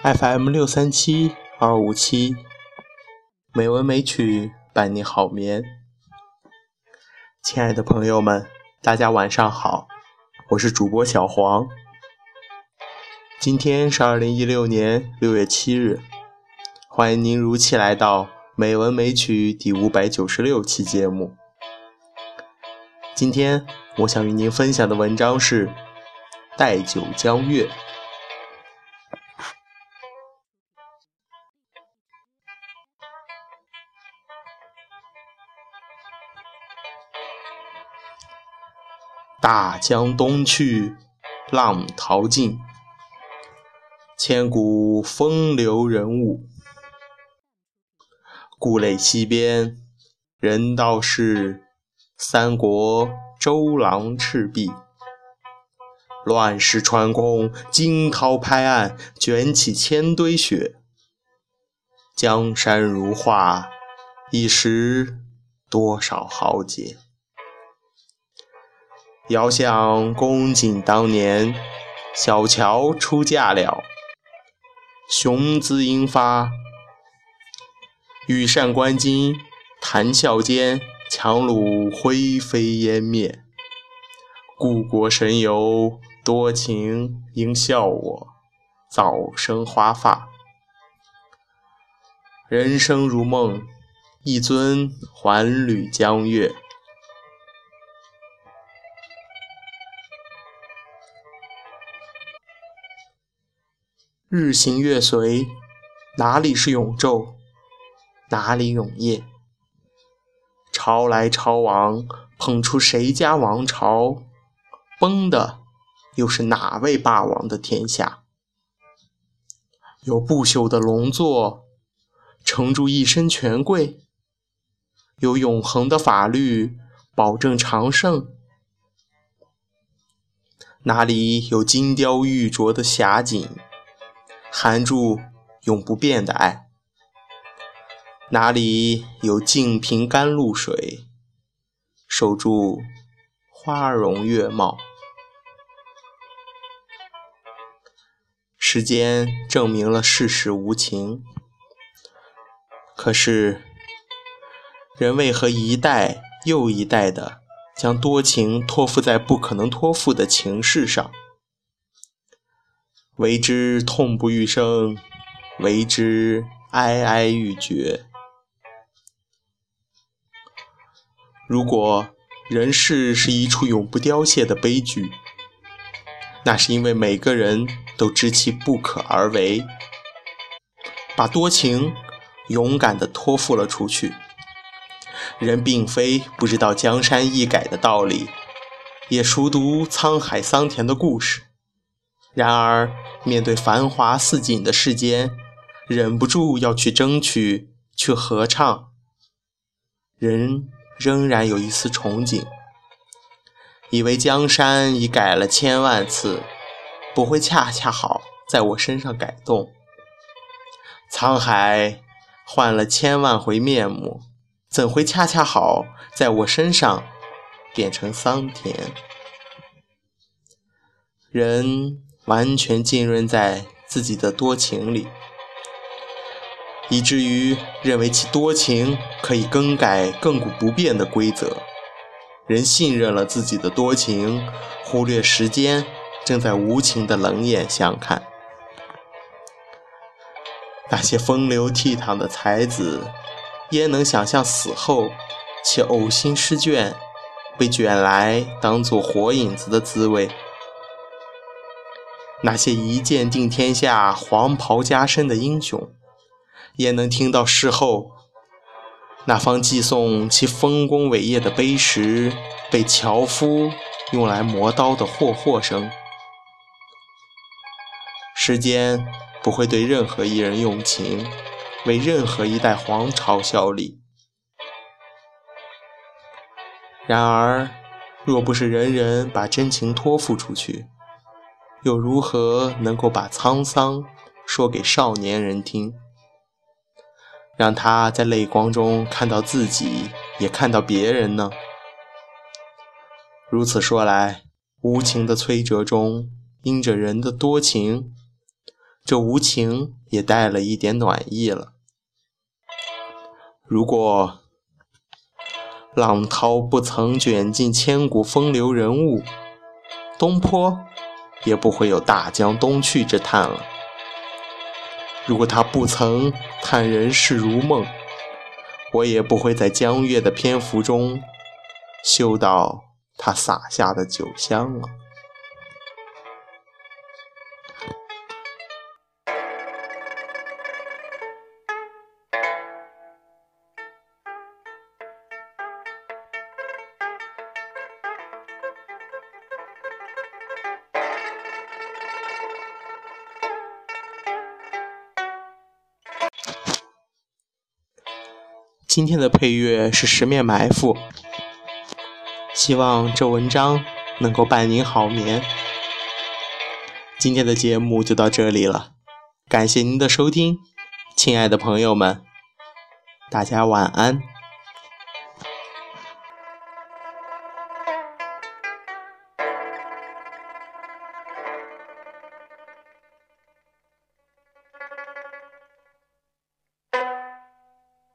FM 六三七二五七，美文美曲伴你好眠。亲爱的朋友们，大家晚上好，我是主播小黄。今天是二零一六年六月七日，欢迎您如期来到《美文美曲》第五百九十六期节目。今天我想与您分享的文章是《待酒江月》。大江东去，浪淘尽，千古风流人物。故垒西边，人道是三国周郎赤壁。乱石穿空，惊涛拍岸，卷起千堆雪。江山如画，一时多少豪杰。遥想公瑾当年，小乔出嫁了，雄姿英发。羽扇纶巾，谈笑间，樯橹灰飞烟灭。故国神游，多情应笑我，早生华发。人生如梦，一尊还酹江月。日行月随，哪里是永昼，哪里永夜？潮来潮往，捧出谁家王朝？崩的又是哪位霸王的天下？有不朽的龙座，承住一身权贵；有永恒的法律，保证长盛。哪里有金雕玉琢的霞景？含住永不变的爱，哪里有净瓶甘露水，守住花容月貌？时间证明了世事无情，可是人为何一代又一代的将多情托付在不可能托付的情事上？为之痛不欲生，为之哀哀欲绝。如果人世是一出永不凋谢的悲剧，那是因为每个人都知其不可而为，把多情勇敢地托付了出去。人并非不知道江山易改的道理，也熟读沧海桑田的故事。然而，面对繁华似锦的世间，忍不住要去争取，去合唱。人仍然有一丝憧憬，以为江山已改了千万次，不会恰恰好在我身上改动；沧海换了千万回面目，怎会恰恰好在我身上变成桑田？人。完全浸润在自己的多情里，以至于认为其多情可以更改亘古不变的规则。人信任了自己的多情，忽略时间正在无情的冷眼相看。那些风流倜傥的才子，焉能想象死后且呕心失卷，被卷来当做火影子的滋味？那些一剑定天下、黄袍加身的英雄，也能听到事后那方寄送其丰功伟业的碑石被樵夫用来磨刀的霍霍声。时间不会对任何一人用情，为任何一代皇朝效力。然而，若不是人人把真情托付出去，又如何能够把沧桑说给少年人听，让他在泪光中看到自己，也看到别人呢？如此说来，无情的摧折中，因着人的多情，这无情也带了一点暖意了。如果浪涛不曾卷进千古风流人物，东坡也不会有大江东去之叹了。如果他不曾叹人世如梦，我也不会在江月的篇幅中嗅到他洒下的酒香了。今天的配乐是《十面埋伏》，希望这文章能够伴您好眠。今天的节目就到这里了，感谢您的收听，亲爱的朋友们，大家晚安。